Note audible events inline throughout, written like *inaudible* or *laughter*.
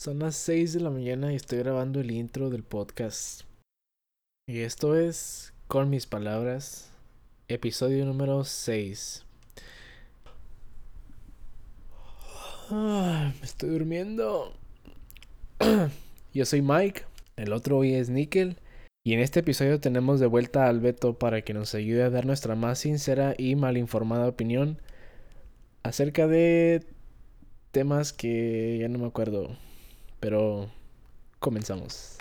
Son las 6 de la mañana y estoy grabando el intro del podcast. Y esto es, con mis palabras, episodio número 6. Ah, me estoy durmiendo. *clears throat* Yo soy Mike, el otro hoy es Nickel. Y en este episodio tenemos de vuelta al Beto para que nos ayude a dar nuestra más sincera y mal informada opinión acerca de temas que ya no me acuerdo. Pero comenzamos.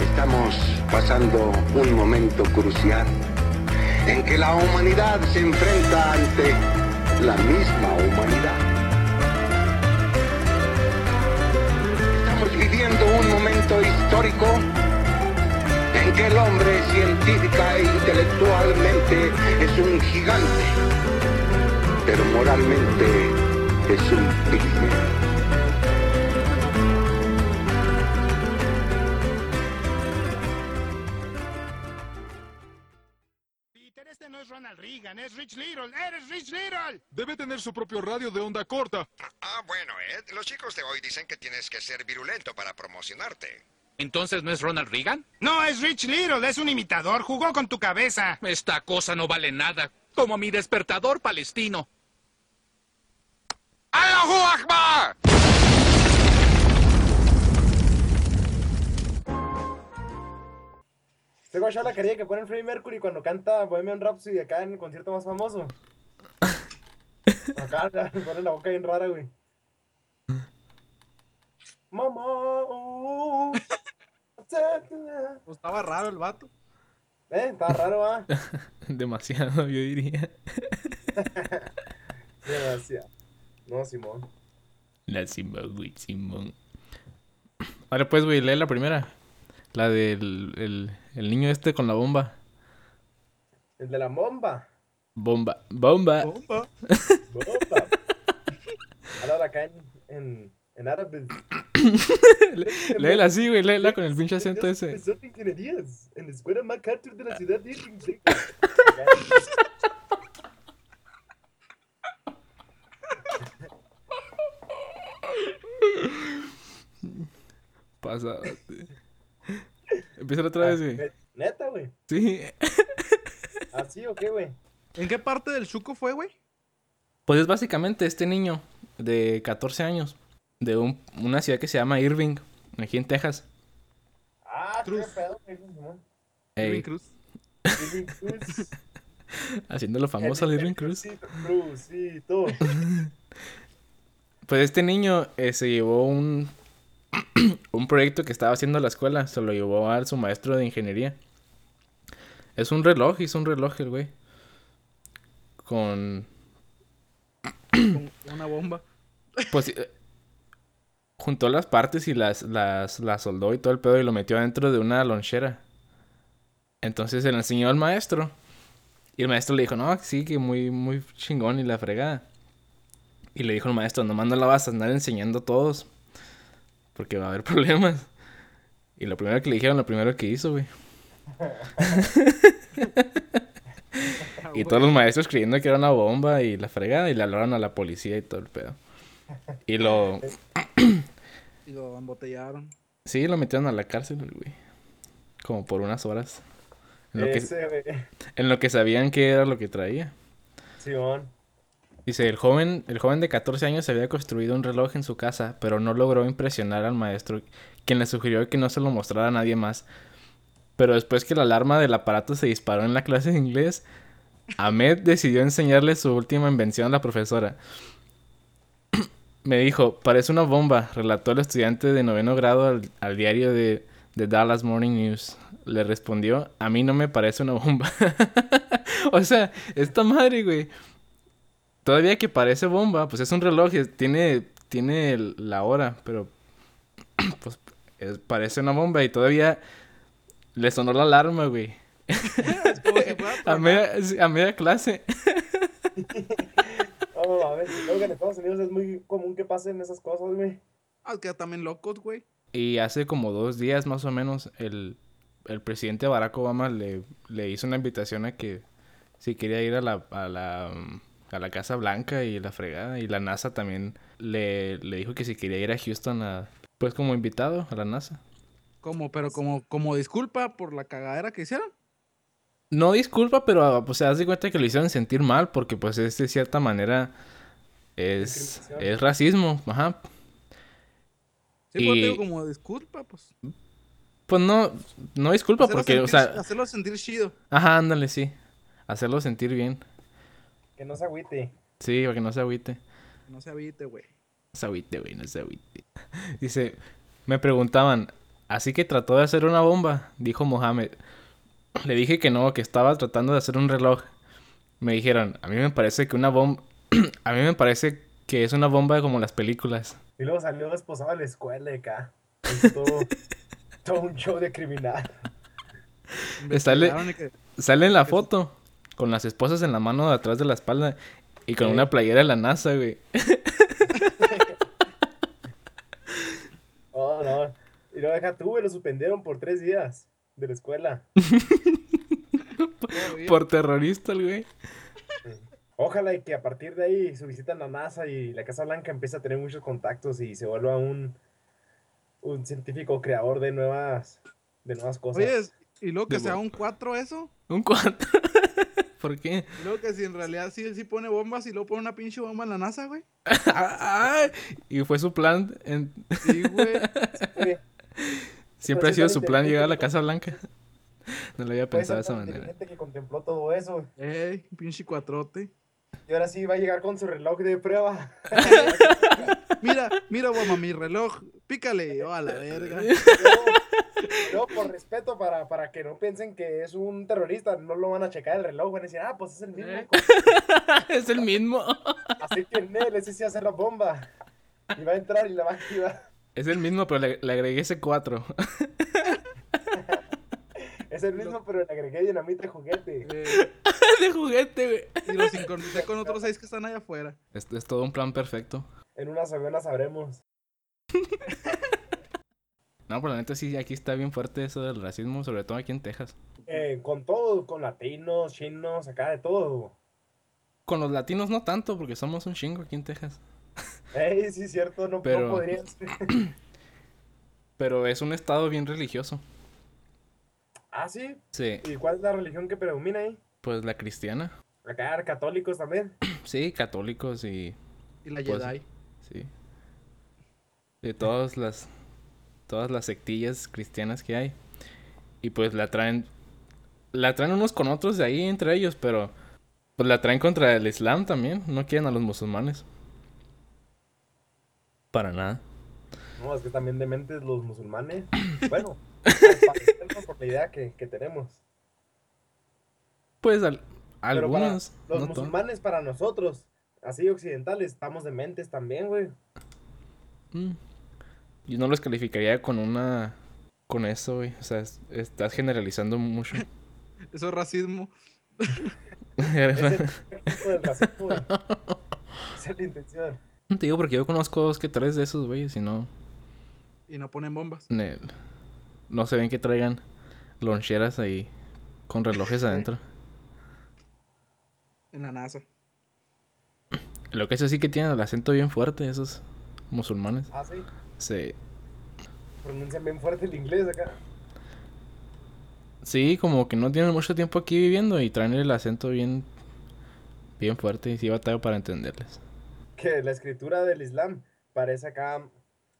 Estamos pasando un momento crucial en que la humanidad se enfrenta ante la misma humanidad. Estamos viviendo un momento histórico en que el hombre científica e intelectualmente es un gigante, pero moralmente es un pigmeo. Peter, este no es Ronald Reagan, es Rich Little. ¡Eres Rich Little! Debe tener su propio radio de onda corta. Ah, bueno, Ed, los chicos de hoy dicen que tienes que ser virulento para promocionarte. ¿Entonces no es Ronald Reagan? No, es Rich Little, es un imitador. Jugó con tu cabeza. Esta cosa no vale nada. Como mi despertador palestino. ¡Allahu Akbar! Este guacho la quería que pone Freddie Mercury cuando canta Bohemian Rhapsody acá en el concierto más famoso. Acá *laughs* le pone la boca bien rara, güey. Mamá. uh, etcétera. Pues estaba raro el vato. eh, está raro, va. *laughs* Demasiado, yo diría. *laughs* Demasiado. No, Simón. La Simón, güey, Simón. Ahora pues, güey, lee la primera. La del el, el niño este con la bomba. El de la bomba. Bomba, bomba. Bomba. *laughs* Bomba. Ahora acá en, en, en árabe. *laughs* Léela así, güey, léela con el pinche acento ese. Profesor de ingenierías en la escuela MacArthur de la ciudad de Irving. Pásate. Empieza otra vez, güey. Neta, güey. Sí. *laughs* ¿Así o qué, güey? ¿En qué parte del chuco fue, güey? Pues es básicamente este niño de 14 años. De un- una ciudad que se llama Irving, aquí en Texas. Ah, qué Cruz. pedo, Irving Cruz. Irving Cruz. *laughs* haciéndolo famoso al Irving Cruz. Cruzito. *laughs* Pues este niño eh, se llevó un, *clears throat* un proyecto que estaba haciendo la escuela, se lo llevó a su maestro de ingeniería. Es un reloj, hizo un reloj el güey. Con, Con una bomba. pues, eh, juntó las partes y las, las, las soldó y todo el pedo y lo metió dentro de una lonchera. Entonces se lo enseñó al maestro. Y el maestro le dijo, no, sí, que muy, muy chingón y la fregada. Y le dijo el maestro, nomás no la vas a andar enseñando a todos. Porque va a haber *laughs* problemas. Y lo primero que le dijeron, lo primero que hizo, güey. *laughs* Y todos los maestros creyendo que era una bomba y la fregada. Y le hablaron a la policía y todo el pedo. Y lo... Y lo embotellaron. Sí, lo metieron a la cárcel, güey. Como por unas horas. En lo, que, güey. en lo que sabían que era lo que traía. Simón. Dice, el joven, el joven de 14 años había construido un reloj en su casa, pero no logró impresionar al maestro, quien le sugirió que no se lo mostrara a nadie más. Pero después que la alarma del aparato se disparó en la clase de inglés, Ahmed decidió enseñarle su última invención a la profesora. Me dijo, parece una bomba, relató el estudiante de noveno grado al, al diario de, de Dallas Morning News. Le respondió, a mí no me parece una bomba. *laughs* o sea, esta madre, güey. Todavía que parece bomba, pues es un reloj, tiene, tiene la hora, pero *clears throat* pues es- parece una bomba y todavía le sonó la alarma, güey. *laughs* *laughs* A media, a media clase. No, a ver, creo que en Estados Unidos es muy común que pasen esas cosas, güey. Ah, que también locos, güey. Y hace como dos días más o menos el, el presidente Barack Obama le, le hizo una invitación a que si quería ir a la, a la, a la Casa Blanca y la fregada. Y la NASA también le, le dijo que si quería ir a Houston a, pues como invitado a la NASA. Como, pero como, como disculpa por la cagadera que hicieron. No disculpa, pero ah, pues se das de cuenta que lo hicieron sentir mal porque pues es de cierta manera es, es racismo, ajá. Sí, pues, Y- digo, como disculpa, pues. Pues no, no disculpa Hacerlo porque, o sea, Hacerlo sentir chido. ajá, ándale, sí. Hacerlo sentir bien. Que no se agüite. Sí, para que no se agüite. Que No se agüite, güey. No se agüite, güey, no se agüite. *laughs* Dice, me preguntaban, ¿así que trató de hacer una bomba? Dijo Mohamed. Le dije que no, que estaba tratando de hacer un reloj. Me dijeron, a mí me parece que una bomba... *clears throat* a mí me parece que es una bomba como las películas. Y luego salió esposado de la escuela de acá. Es todo, *laughs* todo un show de criminal. Sale, que- sale en la foto con las esposas en la mano de atrás de la espalda y con Sí. una playera de la NASA, güey. *laughs* Oh, no. Y luego deja tú, güey, lo suspendieron por tres días de la escuela. *laughs* Por terrorista, el güey. Ojalá y que a partir de ahí su visita a la NASA y la Casa Blanca empiece a tener muchos contactos y se vuelva un, un científico creador de nuevas, de nuevas cosas. Oye, y luego que De sea un 4 eso. Un cuatro. *laughs* ¿Por qué? Y luego que si en realidad sí, sí pone bombas y luego pone una pinche bomba en la NASA, güey. Ay, *laughs* y fue su plan. en- Sí, güey. Sí, Siempre ha sido su plan llegar a la Casa Blanca. *laughs* No lo había pensado de esa manera. inteligente que contempló todo eso. Ey, pinche cuatrote. Y ahora sí va a llegar con su reloj de prueba. *laughs* Mira, mira, Obama, mi reloj. Pícale. Oh, a la verga. No, por respeto, para, para que no piensen que es un terrorista, no lo van a checar el reloj, van a decir, ah, pues es el mismo. Eh. *laughs* es el mismo. Así que Nel, ese sí hace la bomba. Y va a entrar y la va a activar. Es el mismo, pero le, le agregué ese 4. *laughs* Es el mismo, pero le agregué dinamita de juguete. Eh, *laughs* de juguete, güey. y lo sincronicé con otros seis que están allá afuera. Es, es todo un plan perfecto. En unas semanas sabremos. *laughs* No, pero la neta sí, aquí está bien fuerte eso del racismo, sobre todo aquí en Texas. Eh, con todo, con latinos, chinos, acá de todo. Con los latinos no tanto, porque somos un chingo aquí en Texas. Ey, sí, cierto, no, Pero- no ser. Pero es un estado bien religioso. Ah, sí. Sí, ¿Y cuál es la religión que predomina ahí? pues la cristiana. Acá, católicos también. *clears throat* Sí, católicos y Y la Pues, Jedi. Sí. De todas las todas las sectillas cristianas que hay. Y pues la traen la traen unos con otros de ahí entre ellos, pero pues la traen contra el Islam también, no quieren a los musulmanes. Para nada. No, es que también dementes los musulmanes. *coughs* Bueno, *laughs* por la idea que, que tenemos. Pues al- para algunos, los no musulmanes, para nosotros, así occidentales, estamos dementes también, güey. Mm. Yo no los calificaría con una con eso, güey. O sea, es- estás generalizando mucho. *laughs* Eso es racismo. Ese *laughs* es el tipo del racismo, güey. Esa es la intención. Te digo porque yo conozco dos que tres de esos, güeyes, y no Y no ponen bombas. No se ven que traigan loncheras ahí con relojes adentro. *laughs* En la NASA. Lo que es sí que tienen el acento bien fuerte, esos musulmanes. Ah, sí. Sí, Pronuncian bien fuerte el inglés acá. sí, como que no tienen mucho tiempo aquí viviendo y traen el acento bien, bien fuerte y sí batallo para entenderles. Que la escritura del Islam parece acá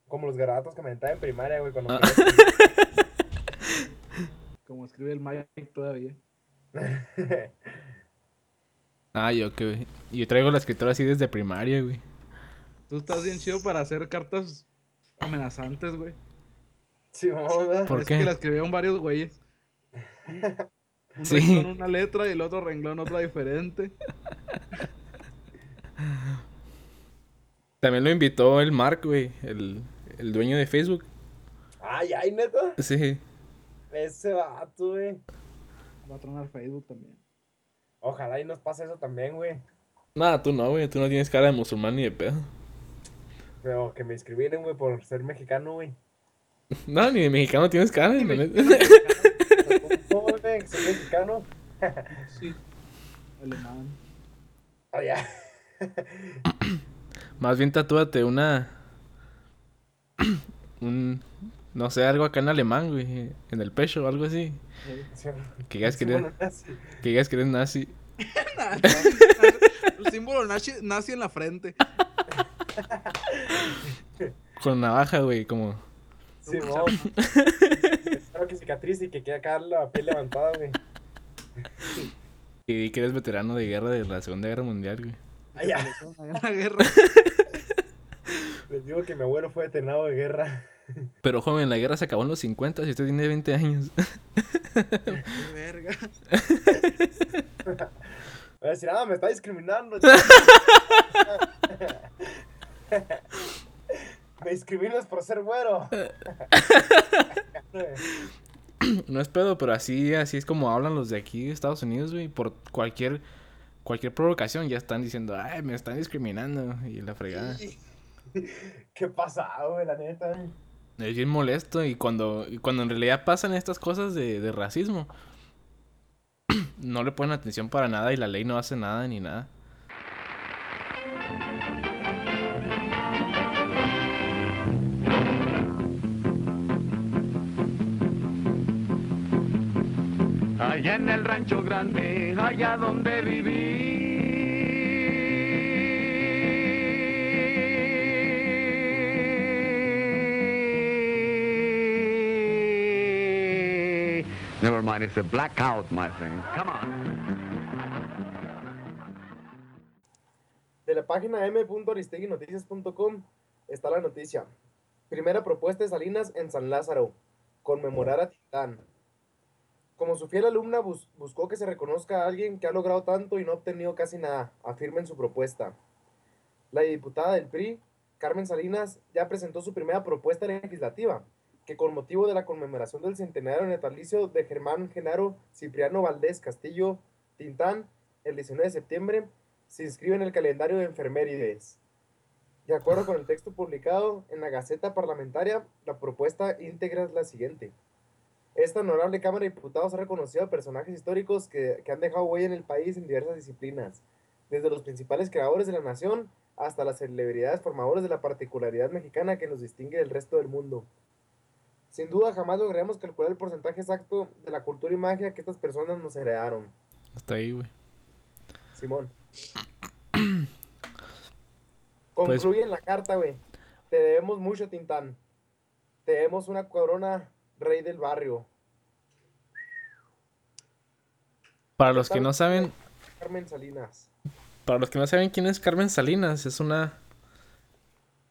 como los garabatos que me aventaba en primaria, güey, cuando Ah. *laughs* Como escribe el Mike todavía. *laughs* Ah, yo que yo traigo la escritura así desde primaria, güey. Tú estás bien chido para hacer cartas amenazantes, güey. Sí, vamos. ¿Por es qué? que la escribieron varios güeyes. Un Sí. renglón una letra y el otro renglón otra diferente. *laughs* También lo invitó el Mark, güey, el, el dueño de Facebook. Ay, ay, neta. Sí. Ese vato, güey. Va a tronar Facebook también. Ojalá y nos pase eso también, güey. Nada, tú no, güey, tú no tienes cara de musulmán ni de pedo. Pero que me inscribieron, güey, por ser mexicano, güey. *laughs* No, ni de mexicano tienes cara, la neta. que soy mexicano. Sí. Alemán. Ah, ya. *coughs* Más bien tatúate una. *clears throat* un. No sé, algo acá en alemán, güey. En el pecho o algo así. Sí, Que digas que eres, nazi. que digas que eres nazi. El símbolo nazi, nazi en la frente. Con navaja, güey, como. Sí, no. Espero que cicatriz y que quede acá la piel levantada, güey. Y que eres veterano de guerra de la Segunda Guerra Mundial, güey. Ah, ya. *laughs* La guerra. Digo que mi abuelo fue detenado de guerra. *laughs* Pero joven, la guerra se acabó en los 50 y usted tiene 20 años. *laughs* Qué verga. *laughs* Voy a decir, ah, me está discriminando. me discriminas por ser güero. No es pedo, pero así, así es como hablan los de aquí de Estados Unidos, güey. Por cualquier, cualquier provocación ya están diciendo, ay, me están discriminando. Y la fregada. *laughs* ¿Qué pasa, güey? La neta. Es bien molesto y cuando, cuando en realidad pasan estas cosas de, de racismo, *clears throat* no le ponen atención para nada y la ley no hace nada ni nada. Allá en el rancho grande, allá donde viví. Never mind, it's a blackout, my friend. Come on. De la página m.aristeguinoticias.com está la noticia. Primera propuesta de Salinas en San Lázaro. Conmemorar a Titán. Como su fiel alumna bus- buscó que se reconozca a alguien que ha logrado tanto y no ha obtenido casi nada, afirma en su propuesta. La diputada del PRI, Carmen Salinas, ya presentó su primera propuesta legislativa, que con motivo de la conmemoración del centenario natalicio de Germán Genaro Cipriano Valdés Castillo Tintán, el 19 de septiembre, se inscribe en el calendario de enfermerides. De acuerdo con el texto publicado en la Gaceta Parlamentaria, la propuesta íntegra es la siguiente. Esta honorable Cámara de Diputados ha reconocido a personajes históricos que, que han dejado huella en el país en diversas disciplinas, desde los principales creadores de la nación hasta las celebridades formadoras de la particularidad mexicana que nos distingue del resto del mundo. Sin duda jamás lograremos calcular el porcentaje exacto de la cultura y magia que estas personas nos heredaron. Hasta ahí, güey. Simón. *clears throat* Pues- Concluye en la carta, güey. Te debemos mucho, Tintán. Te debemos una corona rey del barrio. Para los que no saben, Carmen Salinas. para los que no saben quién es Carmen Salinas, es una...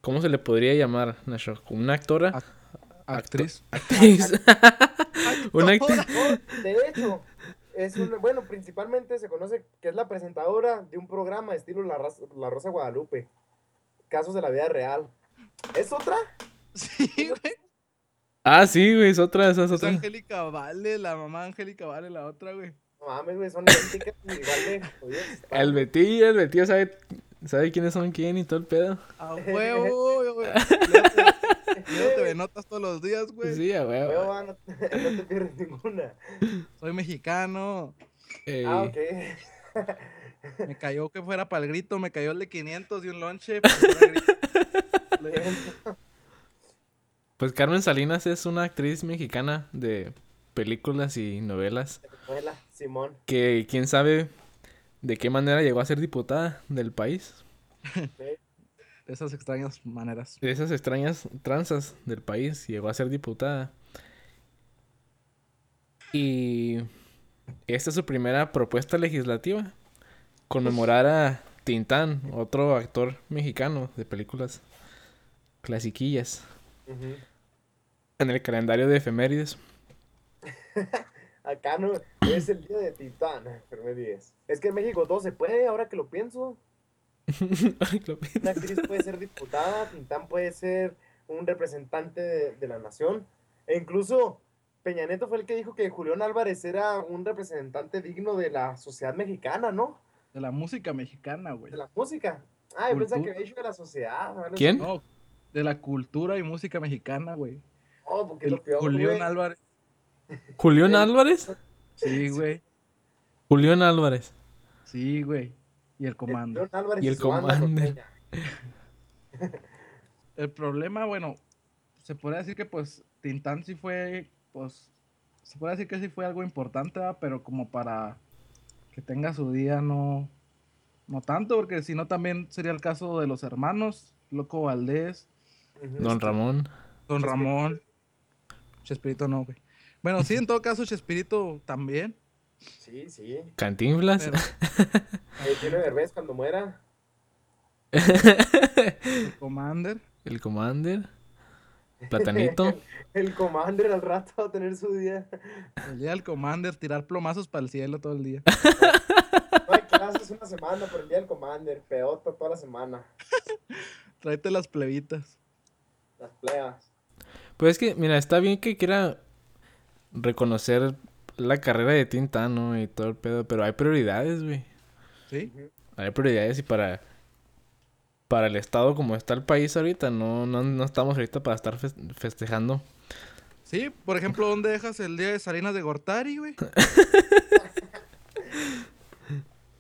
¿Cómo se le podría llamar, Nacho? ¿Una actora? Ac- Actriz. Actriz. *laughs* una actriz. De hecho, es una, bueno, principalmente se conoce que es la presentadora de un programa de estilo La, La Rosa Guadalupe. Casos de la vida real. ¿Es otra? Sí, güey. Ah, sí, güey, es otra, esa es Es otra. Angélica Vale, la mamá Angélica Vale, la otra, güey. No mames, güey, son idénticas *laughs* igual de. El Betillo, el Betillo sabe, sabe quiénes son quién y todo el pedo. A huevo, güey. *laughs* Léete- léete de notas todos los días, güey. Sí, a Huevo, huevo. va, no, te- *laughs* no te pierdes ninguna. Soy mexicano. Ah, ok. Me *laughs* cayó que fuera para el grito, me cayó el de 500 y un lonche. *laughs* grito. Pues Carmen Salinas es una actriz mexicana de películas y novelas Hola, Simón. que quién sabe de qué manera llegó a ser diputada del país. De esas extrañas maneras. De esas extrañas tranzas del país llegó a ser diputada. Y esta es su primera propuesta legislativa. Conmemorar a Tintán, otro actor mexicano de películas clasiquillas, en el calendario de efemérides. *laughs* Acá no es el día de me dices. Es que en México todo se puede, ahora que lo pienso. *laughs* Una actriz puede ser diputada, Tintán puede ser un representante de, de la nación. E incluso Peña Nieto fue el que dijo que Julián Álvarez era un representante digno de la sociedad mexicana, ¿no? De la música mexicana, güey. De la música. Ah, yo pensaba que había dicho de la sociedad. ¿Quién? No, de la cultura y música mexicana, güey. Oh, porque El lo peor, Julián güey. Álvarez. ¿Julián Álvarez? Sí, güey. Julián Álvarez. Sí, güey. Y el El comando. Y el Commander. norteña. *laughs* El problema, bueno, se podría decir que pues Tintán sí fue, pues, se puede decir que sí fue algo importante, ¿verdad? pero como para que tenga su día, no, no tanto, porque si no también sería el caso de los hermanos, Loco Valdés. Don Ramón. Don Ramón, Chespirito no, güey. Bueno, sí, en todo caso, Chespirito también, Sí, sí. Cantinflas. pero Eh, Tiene Derbez cuando muera. el Commander, El Commander. Platanito. *laughs* El Commander al rato va a tener su día. el día del Commander, tirar plomazos para el cielo todo el día. No hay clases una semana por el día del Commander. Peota toda la semana. *laughs* Tráete las plebitas. Las pleas. Pues es que, mira, está bien que quiera reconocer la carrera de Tintán, ¿no? Y todo el pedo, pero hay prioridades, güey. ¿Sí? Hay prioridades y para para el estado como está el país ahorita, no, no, no estamos ahorita para estar fes- festejando. Sí, por ejemplo, ¿dónde dejas el día de Salinas de Gortari, güey? *laughs*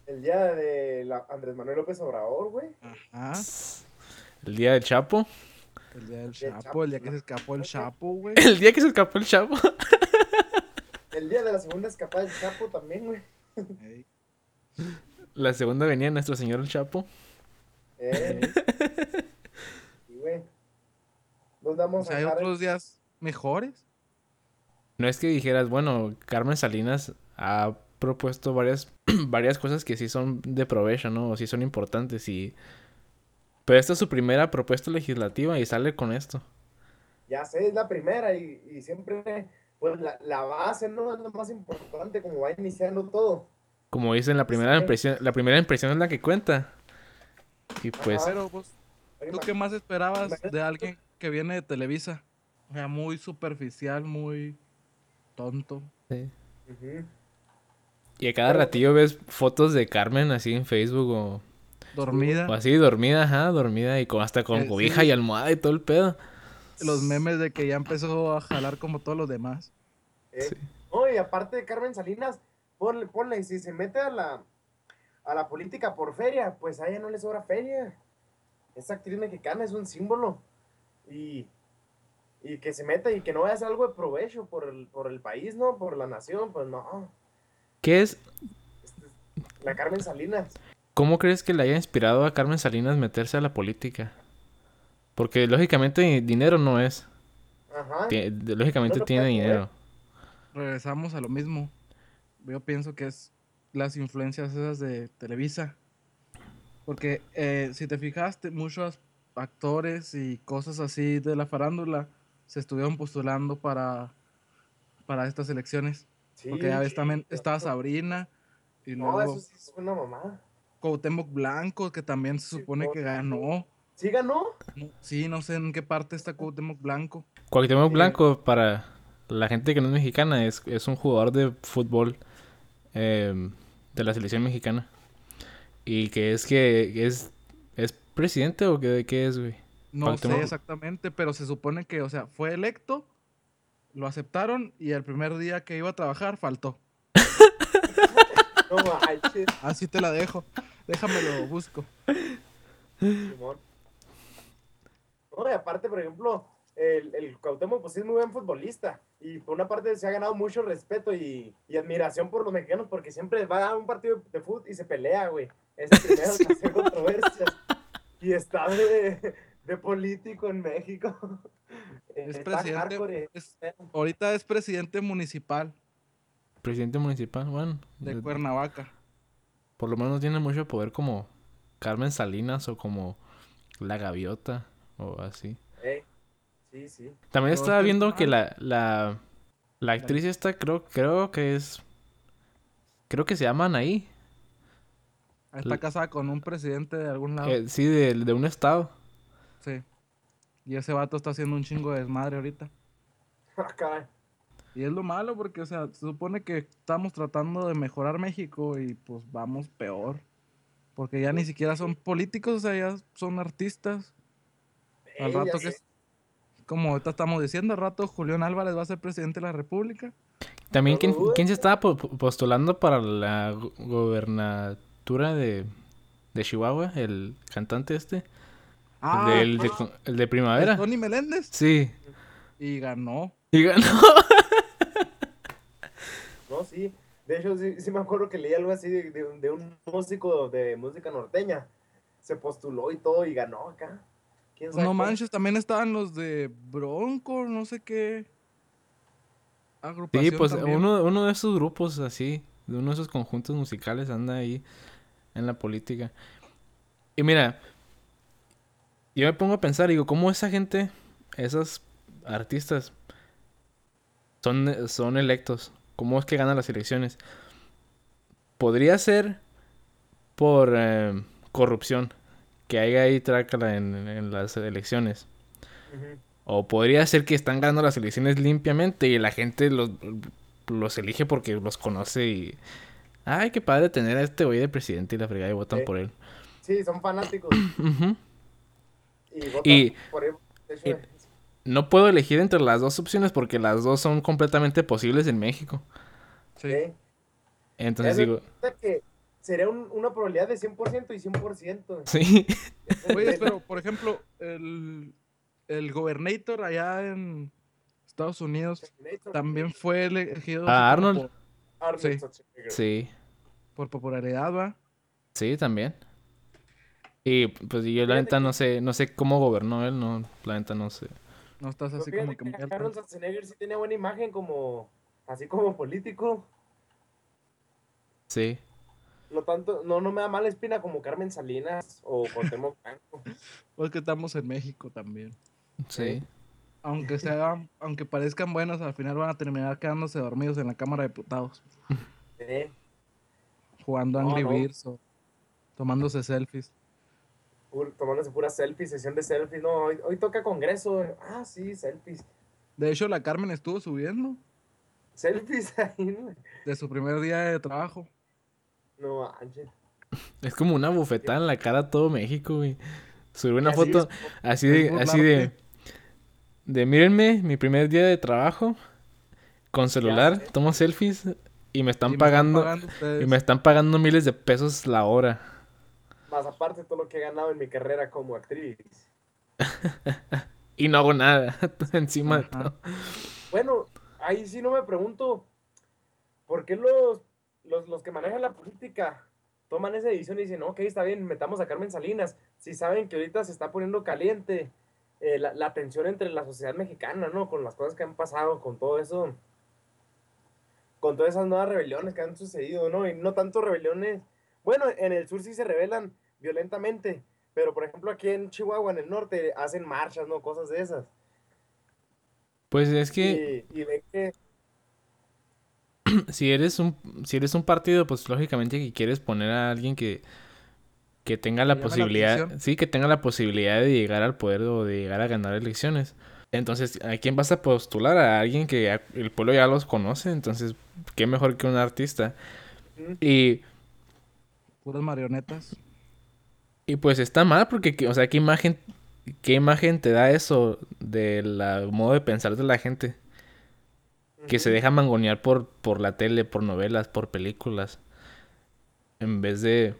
El día de la Andrés Manuel López Obrador, güey. Ajá. El día del Chapo. El día del Chapo, *laughs* el día que se escapó el Chapo, güey. El día que se escapó el Chapo. El día de la segunda escapada del Chapo también, güey. Ey. La segunda venía nuestro señor el Chapo. Eh. Sí, güey. Nos O damos sea, hay otros días mejores. No es que dijeras, bueno, Carmen Salinas ha propuesto varias, *clears throat* varias cosas que sí son de provecho, ¿no? O sí son importantes y... Pero esta es su primera propuesta legislativa y sale con esto. Ya sé, es la primera y, y siempre, pues la, la base, ¿no? Es lo más importante, como va iniciando todo. Como dicen, la primera Sí. impresión, la primera impresión es la que cuenta. Y pues. Pero, pues, ¿tú qué más esperabas de alguien que viene de Televisa? O sea, muy superficial, muy tonto. sí. Y a cada Pero- ratillo ves fotos de Carmen así en Facebook o, Dormida. o así dormida, ajá, dormida y con, hasta con Eh, cobija sí. y almohada y todo el pedo. Los memes de que ya empezó a jalar como todos los demás. Eh, No, y aparte de Carmen Salinas, ponle, ponle, si se mete a la, a la política por feria, pues a ella no le sobra feria. Esa actriz mexicana es un símbolo. Y, y que se meta y que no vaya a hacer algo de provecho por el, por el país, ¿no? Por la nación, pues no. ¿Qué es? La Carmen Salinas. ¿Cómo crees que le haya inspirado a Carmen Salinas meterse a la política? Porque lógicamente dinero no es. Ajá. Lógicamente No tiene puede dinero. Regresamos a lo mismo. Yo pienso que es las influencias esas de Televisa. Porque eh, si te fijaste, muchos actores y cosas así de la farándula se estuvieron postulando para, para estas elecciones. Sí, Porque ya ves, sí, también sí, estaba. Sabrina y No, luego eso sí es una mamá. Cuauhtémoc Blanco, que también se Sí, supone que ganó. ¿Sí ganó? Sí, no sé en qué parte está Cuauhtémoc Blanco. Cuauhtémoc Sí. Blanco, para la gente que no es mexicana, es, es un jugador de fútbol em, de la selección mexicana. Y que es que es, es presidente o qué, qué es, güey. No sé exactamente, pero se supone que, o sea, fue electo, lo aceptaron y el primer día que iba a trabajar faltó. *laughs* No manches, Así te la dejo. Déjamelo, busco. Simón. No, y aparte, por ejemplo, el, el Cuauhtémoc pues sí es muy buen futbolista. Y por una parte se ha ganado mucho respeto y, y admiración por los mexicanos porque siempre va a un partido de fútbol y se pelea, güey. Es el primero en *laughs* hacer controversias. Y está de, de político en México. Es Está presidente. es- ahorita es presidente municipal Presidente municipal, bueno. de eh, Cuernavaca. por lo menos no tiene mucho poder como Carmen Salinas o como La Gaviota o así. eh. Sí, sí. También Pero estaba viendo que la, la, la actriz esta creo, creo que es... Creo que se llama Anaí. Está La- casada con un presidente de algún lado. Eh, sí, de, de un estado. Sí. Y ese vato está haciendo un chingo de desmadre ahorita. *laughs* Ah, caray. Y es lo malo porque, o sea, se supone que estamos tratando de mejorar México y pues vamos peor. Porque ya ni siquiera son políticos, o sea, ya son artistas. Al rato que, como ahorita estamos diciendo, al rato Julián Álvarez va a ser presidente de la República. También, ¿quién, quién se estaba po- po- postulando para la go- gobernatura de, de Chihuahua? El cantante este. Ah, el, de, el de- el de Primavera. Tony Meléndez. Sí. Y ganó. Y ganó. *laughs* No, sí. De hecho, sí, sí me acuerdo que leí algo así de, de- de un músico de música norteña. Se postuló y todo y ganó acá. ¿Quién sabe No manches, también estaban los de Bronco, no sé qué. Sí, Agrupación pues también. uno, uno de esos grupos así, de uno de esos conjuntos musicales anda ahí en la política. Y mira, yo me pongo a pensar, digo, ¿cómo esa gente, esos artistas, son, son electos? ¿Cómo es que ganan las elecciones? Podría ser por eh, corrupción, que haya ahí trácala en, en las elecciones. O podría ser que están ganando las elecciones limpiamente y la gente los, los elige porque los conoce y... Ay, qué padre tener a este güey de presidente y la fregada y votan Sí. por él. Sí, son fanáticos. Ujú. Y votan Y- por él. Y- No puedo elegir entre las dos opciones porque las dos son completamente posibles en México. Sí. Entonces digo, que sería un- una probabilidad de 100% y 100%. sí, *laughs* Oye, pero por ejemplo, el, el gobernator allá en Estados Unidos también fue elegido ¿A como Arnold? Arnold Sí. Sí, Por, por popularidad, ¿va? sí, también. Y pues yo la neta no sé, no sé cómo gobernó él, no, la neta no sé. No estás así como que que Arnold. Schwarzenegger sí tenía buena imagen como, así como político. Sí, Lo tanto, no, no me da mala espina como Carmen Salinas o Cuauhtémoc Blanco. *laughs* Pues que estamos en México también. sí. Aunque sea, aunque parezcan buenos, al final van a terminar quedándose dormidos en la Cámara de Diputados, *laughs* ¿eh? jugando No, Angry no. Birds o tomándose selfies. Pur- tomándose pura selfies, sesión de selfies. No, hoy, hoy toca congreso. Ah, sí, selfies. De hecho, la Carmen estuvo subiendo Selfies ahí. ¿no? de su primer día de trabajo. No manches. Es como una bufetada en la cara a todo México, güey. Subir una Así foto es, así de, así de, de mírenme, mi primer día de trabajo, con celular, tomo selfies y me están Y me pagando, ustedes. y me están pagando miles de pesos la hora. Más aparte todo lo que he ganado en mi carrera como actriz. *laughs* Y no hago nada *laughs* encima de todo. Bueno, ahí sí no me pregunto, ¿por qué los, los, los que manejan la política toman esa decisión y dicen, ok, está bien, metamos a Carmen Salinas, si saben que ahorita se está poniendo caliente eh, la, la tensión entre la sociedad mexicana, ¿no? Con las cosas que han pasado, con todo eso, con todas esas nuevas rebeliones que han sucedido, ¿no? Y no tanto rebeliones, bueno, en el sur sí se rebelan violentamente, pero por ejemplo aquí en Chihuahua, en el norte, hacen marchas, ¿no? Cosas de esas. Pues es que Y, y ven que *clears throat* si eres un si eres un partido, pues lógicamente que quieres poner a alguien que que tenga la posibilidad, sí, que tenga la posibilidad de llegar al poder o de llegar a ganar elecciones. Entonces, ¿a quién vas a postular? A alguien que el pueblo ya los conoce, entonces, qué mejor que un artista. Y, Puras marionetas. y pues está mal porque, que- o sea, ¿qué imagen, qué imagen te da eso del modo de pensar de la gente? Que se deja mangonear por, por la tele, por novelas, por películas. En vez de.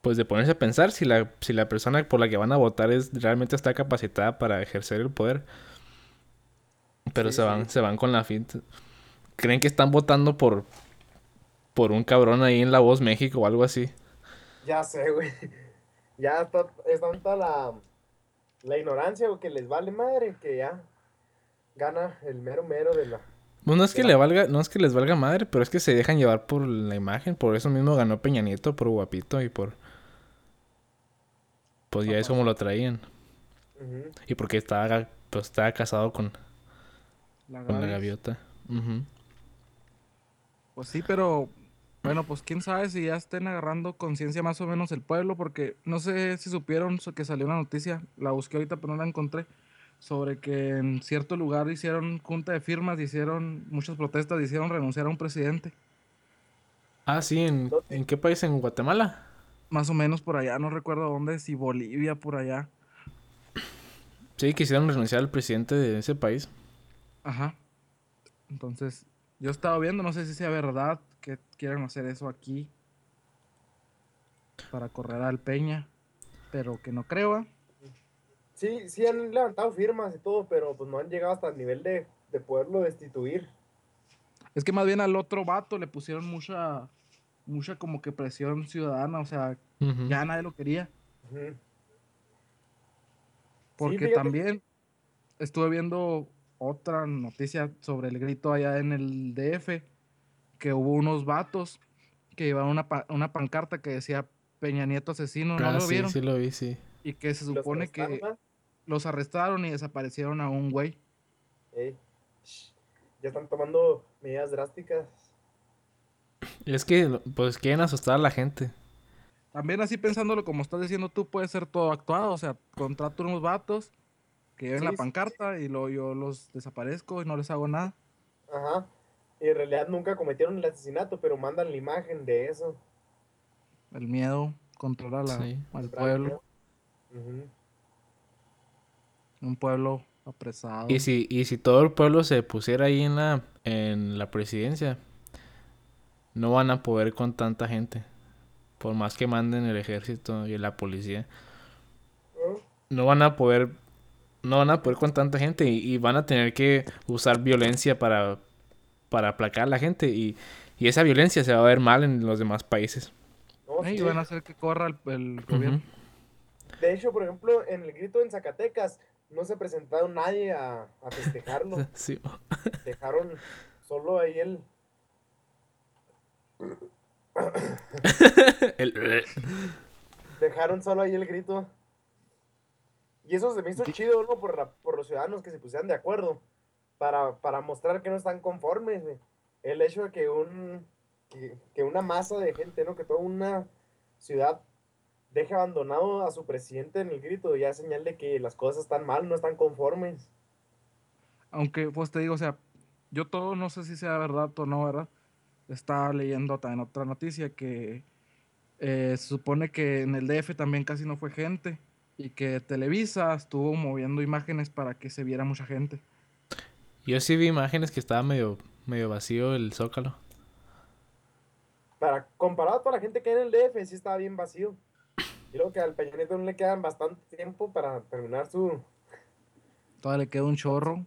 Pues de ponerse a pensar si la, si la persona por la que van a votar es realmente está capacitada para ejercer el poder. Pero Sí, se van, sí. se van con la finta. Creen que están votando por. por un cabrón ahí en La Voz México o algo así. Ya sé, güey. Ya está, es tanta la, la ignorancia güey, que les vale madre que ya gana el mero mero de la... Pues no es que le valga, no es que les valga madre, pero es que se dejan llevar por la imagen, por eso mismo ganó Peña Nieto, por guapito y por pues ya es como lo traían. Y porque estaba pues estaba casado con, La con la gaviota. Ujú. Pues sí, pero bueno, pues quién sabe si ya estén agarrando conciencia más o menos el pueblo, porque no sé si supieron que salió una noticia, la busqué ahorita pero no la encontré, sobre que en cierto lugar hicieron junta de firmas, hicieron muchas protestas, hicieron renunciar a un presidente. Ah, sí, ¿en, ¿en qué país? ¿En Guatemala? Más o menos por allá, no recuerdo dónde, si Bolivia por allá. Sí, quisieron renunciar al presidente de ese país. Ajá. Entonces, yo he estado viendo, no sé si sea verdad que quieran hacer eso aquí para correr al Peña, pero que no creo. ¿ah? Sí, sí han levantado firmas y todo, pero pues no han llegado hasta el nivel de, de poderlo destituir. Es que más bien al otro vato le pusieron mucha, mucha como que presión ciudadana, o sea, ya nadie lo quería. Porque también estuve viendo otra noticia sobre el grito allá en el DF, que hubo unos vatos que llevaban una, pa- una pancarta que decía Peña Nieto asesino, ¿no Ah, lo sí, vieron? sí lo vi, sí. Y que se supone que. Los arrestaron y desaparecieron a un güey. Ey, Ya están tomando medidas drásticas. Es que, pues, quieren asustar a la gente. También así pensándolo como estás diciendo tú, puede ser todo actuado, o sea, contrato unos vatos que lleven Sí, la sí, pancarta y luego yo los desaparezco y no les hago nada. Ajá. Y en realidad nunca cometieron el asesinato, pero mandan la imagen de eso. El miedo controla la- Sí. al pueblo, Ujú. Un pueblo apresado. Y si, y si todo el pueblo se pusiera ahí en la, en la presidencia, no van a poder con tanta gente. Por más que manden el ejército y la policía. ¿no? Van a poder, no van a poder con tanta gente y, y van a tener que usar violencia para, para aplacar a la gente. Y, y esa violencia se va a ver mal en los demás países. No, sí. van a hacer que corra el, el gobierno. De hecho, por ejemplo, en el grito en Zacatecas no se presentaron nadie a, a festejarlo. *laughs* Sí. *laughs* Dejaron solo ahí el... El- Dejaron solo ahí el grito. Y eso se me hizo chido, ¿no? Por, la- por los ciudadanos que se pusieran de acuerdo. Para, para mostrar que no están conformes. El hecho de que un que, que una masa de gente, ¿no? Que toda una ciudad deje abandonado a su presidente en el grito, ya es señal de que las cosas están mal, no están conformes. Aunque, pues te digo, o sea, yo todo no sé si sea verdad o no, ¿verdad? Estaba leyendo también otra noticia que eh, se supone que en el DF también casi no fue gente y que Televisa estuvo moviendo imágenes para que se viera mucha gente. Yo sí vi imágenes que estaba medio, medio vacío el zócalo. Para, comparado a toda la gente que hay en el DF, sí estaba bien vacío. Luego que al Peña Nieto no le quedan bastante tiempo para terminar su... Todavía le queda un chorro.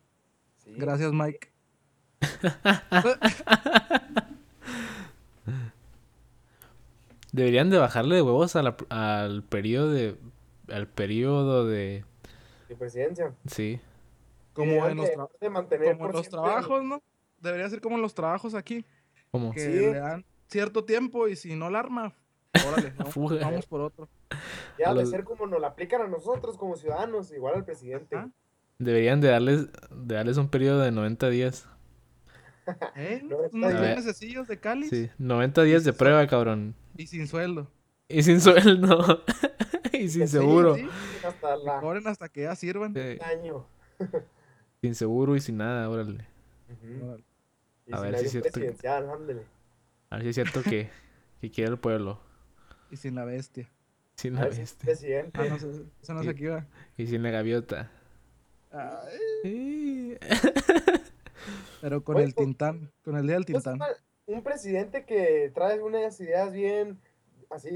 Sí. Gracias, Mike. *laughs* Deberían de bajarle de huevos a la- al periodo de... Al periodo de... de presidencia. Sí. Como en los, de- tra- de mantener como en los trabajos, ¿no? Debería ser como en los trabajos aquí, ¿Cómo? que Sí. le dan cierto tiempo y si no la arma, órale, *laughs* vamos, Fuga. vamos por otro. Ya de ser como nos la aplican a nosotros como ciudadanos, igual al presidente. Deberían de darles, de darles un periodo de 90 días. *laughs* ¿Eh? Unos de cáliz Sí, 90 días de prueba, cabrón. y sin sueldo. Y sin sueldo. *laughs* y sin Sí, seguro. Sí, Hasta la cobren hasta que ya sirvan. Sí, año. sin seguro y sin nada, órale. Ujú. Órale. Y A sin ver si es cierto. A ver si es cierto que, que quiere el pueblo. Y sin la bestia. Sin la es bestia. presidente. Ah, no eso no Sí. sé aquí va. Y sin la gaviota. Ay, Sí. Pero con Oye, el pues- Tintán, con el día del Pues, Tintán. un presidente que trae unas ideas bien, así,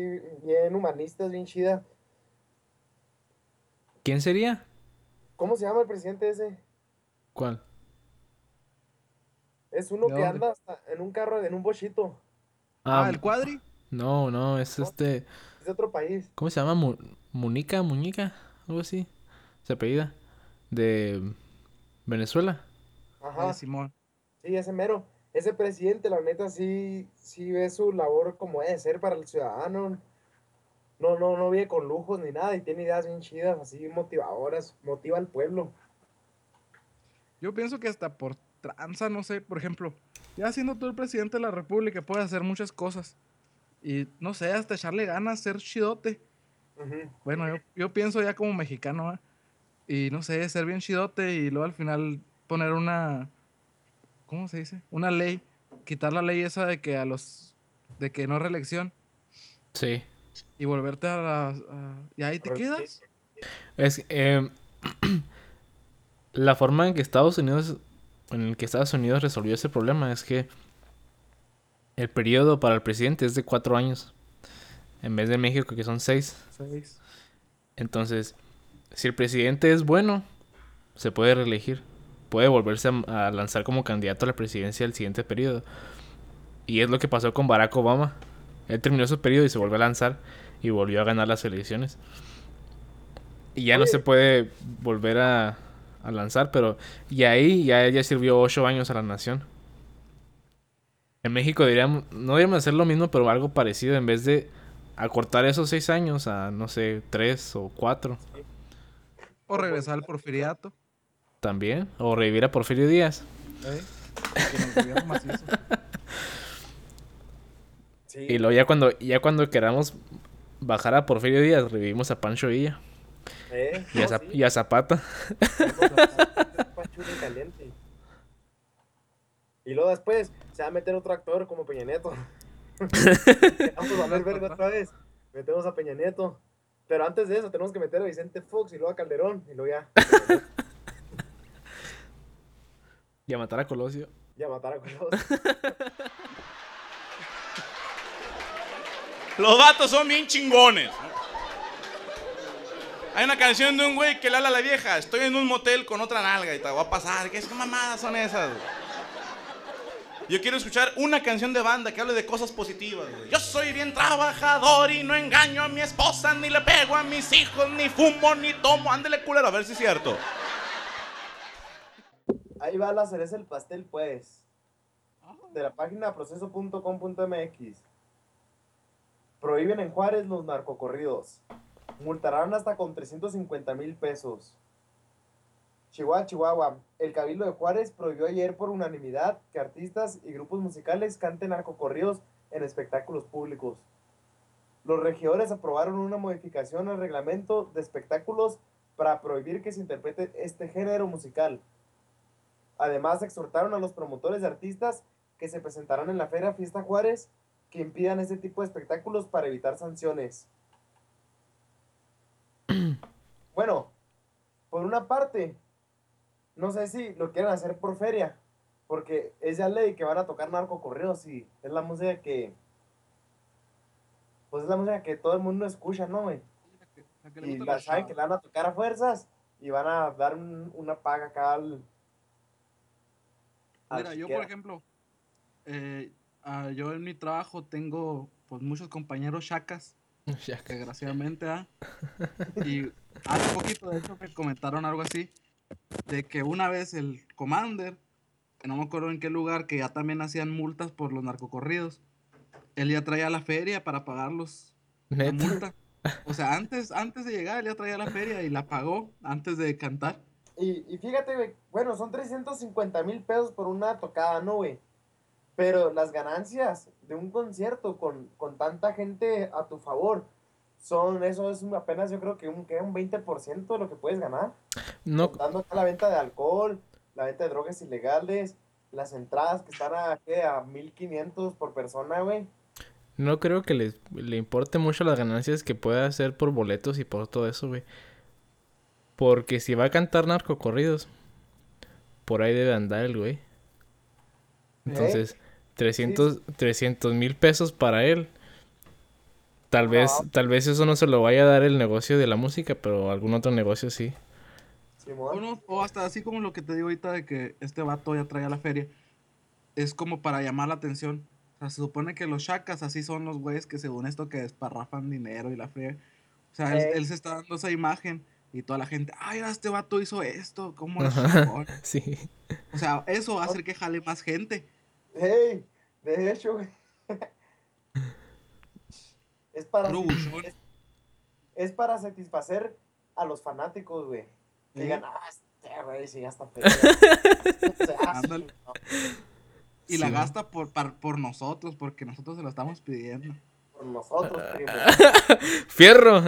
bien humanistas, bien chidas. ¿Quién sería? ¿Cómo se llama el presidente ese? ¿Cuál? Es uno ¿De que dónde? anda hasta en un carro, en un bochito. Ah, el cuadri. No, no, es este. Es de otro país. ¿Cómo se llama? Mu- Munica, Muñica, algo así. Se apellida. De Venezuela. Ajá. Simón. Sí, ese mero. Ese presidente, la neta, sí, sí ve su labor como debe ser para el ciudadano. No, no, no vive con lujos ni nada y tiene ideas bien chidas, así motivadoras, motiva al pueblo. Yo pienso que hasta por tranza, no sé, por ejemplo, ya siendo tú el presidente de la república puedes hacer muchas cosas. Y no sé, hasta echarle ganas, ser chidote. Bueno, yo, yo pienso ya como mexicano. Y no sé, ser bien chidote y luego al final poner una. ¿Cómo se dice? Una ley. Quitar la ley esa de que a los. de que no es reelección. Sí. Y volverte a la. a- y ahí te Correcto. Es eh, *clears throat* la forma en que Estados Unidos en el que Estados Unidos resolvió ese problema es que el periodo para el presidente es de cuatro años. En vez de México, que son seis. Seis. Entonces, si el presidente es bueno, se puede reelegir. Puede volverse a, a lanzar como candidato a la presidencia del siguiente periodo. Y es lo que pasó con Barack Obama. Él terminó su periodo y se volvió a lanzar y volvió a ganar las elecciones. Y ya no se puede volver a, a lanzar, pero y ahí ya ella sirvió ocho años a la nación. En México diríamos, no deberíamos hacer lo mismo, pero algo parecido, en vez de acortar esos seis años a, no sé, tres o cuatro O regresar al porfiriato. también, o revivir a Porfirio Díaz. ¿eh? Que nos gobierna macizo. *laughs* Sí. Y luego ya cuando, ya cuando queramos bajar a Porfirio Díaz, revivimos a Pancho Villa Eh, y a, no, sí. y a Zapata. Y. Y luego después se va a meter otro actor como Peña Nieto. *laughs* Vamos a valer verga otra vez. Metemos a Peña Nieto. Pero antes de eso tenemos que meter a Vicente Fox y luego a Calderón. Y luego ya. Y a matar a Colosio. Ya matar a Colosio. *laughs* Los vatos son bien chingones. Hay una canción de un güey que le habla a la vieja. Estoy en un motel con otra nalga y te va a pasar. ¿Qué mamadas son esas? güey? Yo quiero escuchar una canción de banda que hable de cosas positivas. güey. Yo soy bien trabajador y no engaño a mi esposa, ni le pego a mis hijos, ni fumo, ni tomo. Ándele culero, a ver si es cierto. Ahí va la cereza del pastel, pues. De la página proceso.com.mx. Prohíben en Juárez los narcocorridos. Multarán hasta con 350 mil pesos. Chihuahua, Chihuahua. El Cabildo de Juárez prohibió ayer por unanimidad que artistas y grupos musicales canten narcocorridos en espectáculos públicos. Los regidores aprobaron una modificación al reglamento de espectáculos para prohibir que se interprete este género musical. Además, exhortaron a los promotores de artistas que se presentarán en la Feria Fiesta Juárez que impidan este tipo de espectáculos para evitar sanciones. *clears throat* bueno, por una parte, no sé si lo quieren hacer por feria, porque es ya ley que van a tocar narcocorridos y es la música que, pues es la música que todo el mundo escucha, ¿no, güey? Que Y la saben que la van a tocar a fuerzas y van a dar un- una paga acá al. al Mira, yo que por ejemplo, eh, ah, yo en mi trabajo tengo pues muchos compañeros chacas, *laughs* desgraciadamente, ¿ah? Y hace poquito de hecho me comentaron algo así, de que una vez el Commander, que no me acuerdo en qué lugar, que ya también hacían multas por los narcocorridos, él ya traía la feria para pagarlos la multa. *laughs* O sea, antes, antes de llegar, él ya traía la feria y la pagó antes de cantar. Y, y fíjate, güey, bueno, son 350 mil pesos por una tocada, ¿no, güey? Pero las ganancias de un concierto con, con tanta gente a tu favor son, eso es apenas yo creo que un, que un 20% de lo que puedes ganar. No, Contando acá la venta de alcohol, la venta de drogas ilegales, las entradas que están a, ¿qué? a 1500 por persona, güey. no creo que les, le importe mucho las ganancias que pueda hacer por boletos y por todo eso, güey. Porque si va a cantar narcocorridos, por ahí debe andar el güey. Entonces, 300 mil pesos para él. Tal No. vez, tal vez eso no se lo vaya a dar el negocio de la música, pero algún otro negocio sí. O, hasta así como lo que te digo ahorita de que este vato ya traía la feria. Es como para llamar la atención. O sea, se supone que los chacas así son los güeyes que según esto que desparrafan dinero y la feria. O sea, él, él se está dando esa imagen y toda la gente, ay, este vato hizo esto, ¿cómo es Ajá. chingón?". *laughs* Sí. O sea, eso va a hacer que jale más gente. Hey, de hecho, güey. *laughs* Es para, es, es para satisfacer a los fanáticos, güey. Que ¿Eh? digan, ah, este güey sí gasta sí, *laughs* Y la gasta por, par- por nosotros, porque nosotros se lo estamos pidiendo. por nosotros, *laughs* primo. ¡Fierro!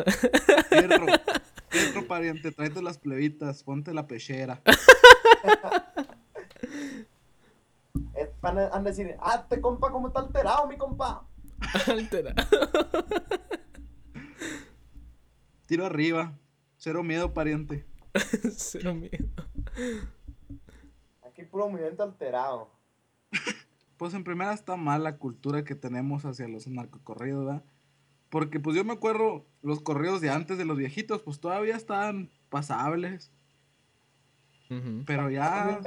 Fierro, *laughs* fierro, pariente, tráete las plebitas, ponte la pechera. A, van a decir, ah, te compa, ¿cómo está alterado, mi compa? *laughs* Altera. *laughs* Tiro arriba, cero miedo, pariente. *laughs* Cero miedo. Aquí puro movimiento alterado. Pues en primera está mal la cultura que tenemos hacia los narcocorridos, ¿verdad? Porque pues yo me acuerdo, los corridos de antes de los viejitos, pues todavía estaban pasables. Pero ya,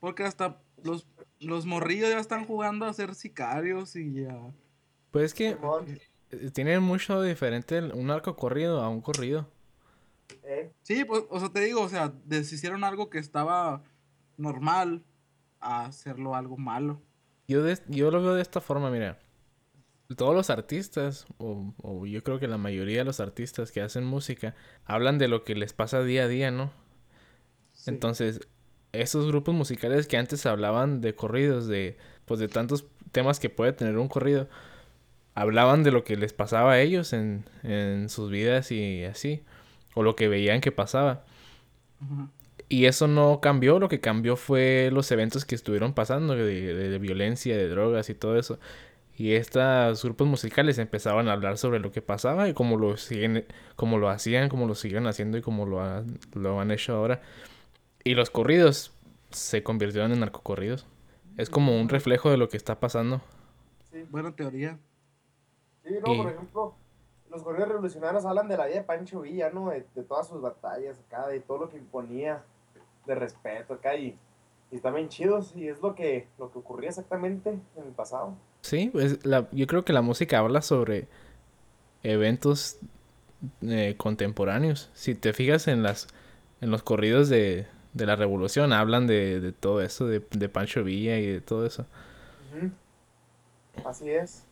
porque hasta los, los morrillos ya están jugando a ser sicarios y ya. Pues es que eh, tiene mucho diferente un arco corrido a un corrido. eh, Sí, pues, o sea, te digo, o sea, deshicieron algo que estaba normal a hacerlo algo malo. Yo, de- yo lo veo de esta forma, mira. Todos los artistas, o, o yo creo que la mayoría de los artistas que hacen música, hablan de lo que les pasa día a día, ¿no? Sí. Entonces, esos grupos musicales que antes hablaban de corridos, de pues de tantos temas que puede tener un corrido, hablaban de lo que les pasaba a ellos en, en sus vidas y así, o lo que veían que pasaba. Y eso no cambió, lo que cambió fue los eventos que estuvieron pasando de, de- de violencia, de drogas y todo eso. Y estos grupos musicales empezaban a hablar sobre lo que pasaba y cómo lo siguen, cómo lo hacían, cómo lo siguen haciendo y cómo lo han, lo han hecho ahora. Y los corridos se convirtieron en narcocorridos. Es como un reflejo de lo que está pasando. sí. Buena teoría. Sí, no, Y- por ejemplo, los corridos revolucionarios hablan de la vida de Pancho Villa, ¿no? De, de todas sus batallas acá, de todo lo que imponía de respeto acá y, y están bien chidos y es lo que, lo que ocurría exactamente en el pasado. Sí, pues la, yo creo que la música habla sobre eventos eh, contemporáneos. Si te fijas en las en los corridos de, de la revolución, hablan de, de todo eso, de, de Pancho Villa y de todo eso. Así es.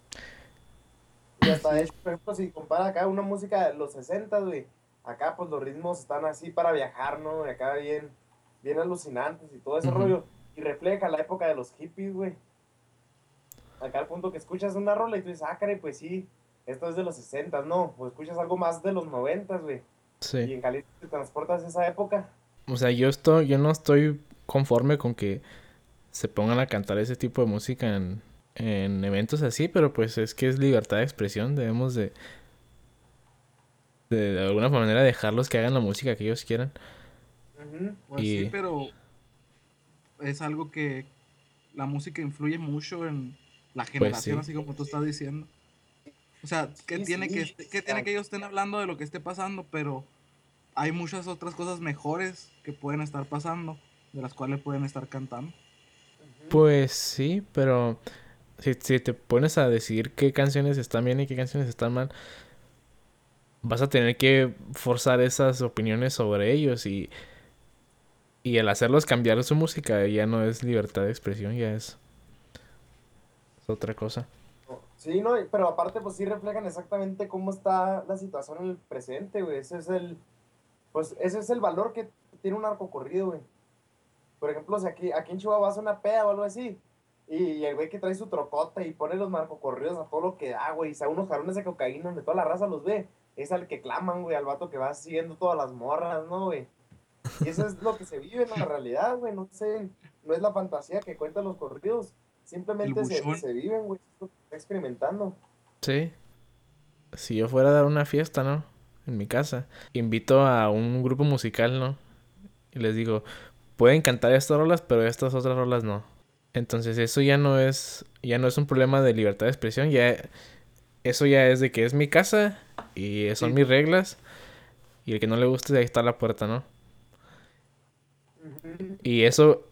Y hasta de hecho, por ejemplo, si compara acá una música de los 60, güey, acá pues los ritmos están así para viajar, ¿no? Y acá bien, bien alucinantes y todo ese rollo. Y refleja la época de los hippies, güey. Acá al punto que escuchas una rola y tú dices, ah, caray, pues sí, esto es de los 60, ¿no? O escuchas algo más de los 90, güey. Y en Cali te transportas a esa época. O sea, yo estoy, yo no estoy conforme con que se pongan a cantar ese tipo de música en, en eventos así, pero pues es que es libertad de expresión, debemos de, de, de alguna manera dejarlos que hagan la música que ellos quieran. Pues Y- sí, pero es algo que la música influye mucho en la generación, Pues sí. así como tú estás diciendo. O sea, que Sí, tiene sí, que, que tiene que ellos estén hablando de lo que esté pasando, pero hay muchas otras cosas mejores que pueden estar pasando, de las cuales pueden estar cantando. Pues sí, pero si, si te pones a decidir qué canciones están bien y qué canciones están mal, vas a tener que forzar esas opiniones sobre ellos y, y al hacerlos cambiar su música ya no es libertad de expresión, ya es, es otra cosa. Sí, no, pero aparte pues sí reflejan exactamente cómo está la situación en el presente, güey. Ese es el, pues ese es el valor que tiene un arco corrido, güey. Por ejemplo, si aquí, aquí en Chihuahua vas a una peda o algo así, y, y el güey que trae su trocota y pone los narcocorridos a todo lo que da, güey, y se da unos jarones de cocaína donde toda la raza los ve, es al que claman, güey, al vato que va siguiendo todas las morras, ¿no, güey? Y eso es lo que se vive en la realidad, güey, no sé, no es la fantasía que cuentan los corridos, simplemente se, se viven, güey, es lo que está experimentando. Sí. Si yo fuera a dar una fiesta, ¿no? En mi casa, invito a un grupo musical, ¿no? Y les digo, pueden cantar estas rolas, pero estas otras rolas no. Entonces eso ya no es, ya no es un problema de libertad de expresión, ya eso ya es de que es mi casa y son Sí. mis reglas y el que no le guste ahí está la puerta, ¿no? Y eso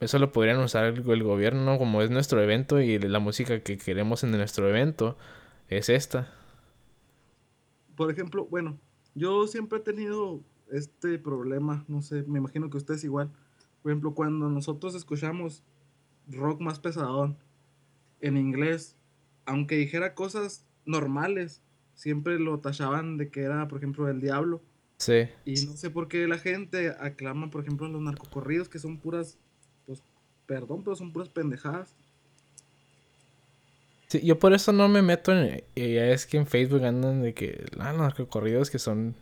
eso lo podrían usar el, el gobierno, ¿no? Como es nuestro evento y la música que queremos en nuestro evento es esta. Por ejemplo, bueno, yo siempre he tenido este problema, no sé, me imagino que ustedes igual. Por ejemplo, cuando nosotros escuchamos rock más pesadón en inglés, aunque dijera cosas normales, siempre lo tachaban de que era, por ejemplo, el diablo. Sí. Y no sé por qué la gente aclama, por ejemplo, los narcocorridos, que son puras, pues, perdón, pero son puras pendejadas. Sí, yo por eso no me meto en... ya es que en Facebook andan de que... Ah, los narcocorridos que son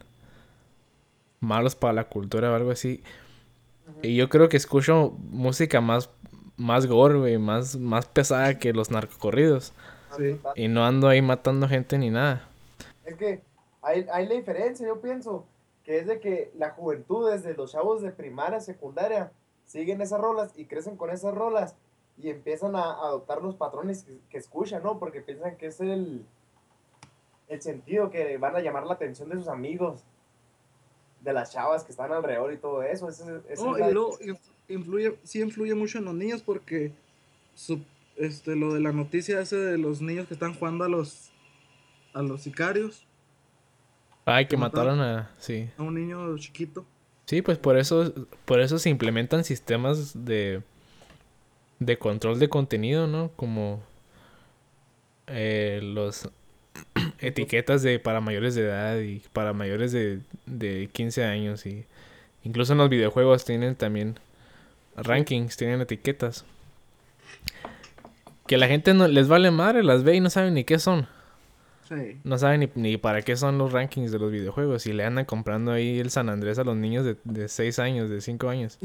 malos para la cultura o algo así. Y yo creo que escucho música más, más gore, güey, más, más pesada que los narcocorridos. Sí. Y no ando ahí matando gente ni nada. Es que hay, hay la diferencia, yo pienso, que es de que la juventud, desde los chavos de primaria, secundaria, siguen esas rolas y crecen con esas rolas y empiezan a adoptar los patrones que, que escuchan, ¿no? Porque piensan que es el, el sentido que van a llamar la atención de sus amigos, de las chavas que están alrededor y todo eso. Ese- esa No, es la- y luego inf- influye, sí influye mucho en los niños porque su- este, lo de la noticia ese de los niños que están jugando a los a los sicarios, Ay, que Que mataron. mataron a... Sí. a un niño chiquito. Sí, pues por eso, por eso se implementan sistemas de, de control de contenido, ¿no? Como eh, los *clears throat* etiquetas de para mayores de edad y para mayores de, de 15 años y incluso en los videojuegos tienen también rankings, tienen etiquetas. Que la gente no les vale madre, las ve y no saben ni qué son. Sí. No saben ni, ni para qué son los rankings de los videojuegos. Y le andan comprando ahí el San Andrés a los niños de, de 6 años, de 5 años.